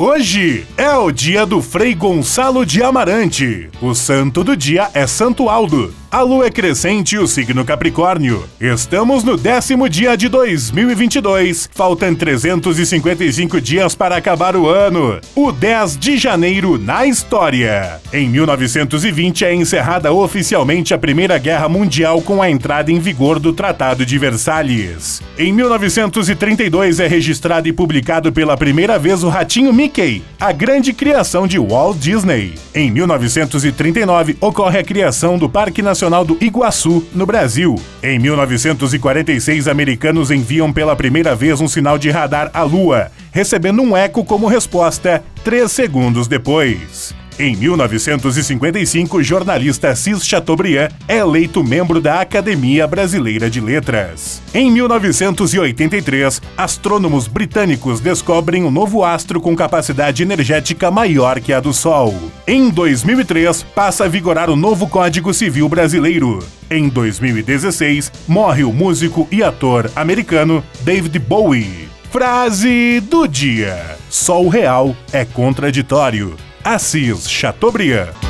Hoje é o dia do Frei Gonçalo de Amarante. O santo do dia é Santo Aldo. A lua é crescente e o signo Capricórnio. Estamos no décimo dia de 2022. Faltam 355 dias para acabar o ano. O 10 de janeiro na história. Em 1920 é encerrada oficialmente a Primeira Guerra Mundial com a entrada em vigor do Tratado de Versalhes. Em 1932 é registrado e publicado pela primeira vez o Ratinho Mickey, a grande criação de Walt Disney. Em 1939 ocorre a criação do Parque Nacional do Iguaçu, no Brasil. Em 1946, americanos enviam pela primeira vez um sinal de radar à Lua, recebendo um eco como resposta três segundos depois. Em 1955, o jornalista Cis Chateaubriand é eleito membro da Academia Brasileira de Letras. Em 1983, astrônomos britânicos descobrem um novo astro com capacidade energética maior que a do Sol. Em 2003, passa a vigorar o novo Código Civil Brasileiro. Em 2016, morre o músico e ator americano David Bowie. Frase do dia: Sol real é contraditório. Assis Chateaubriand.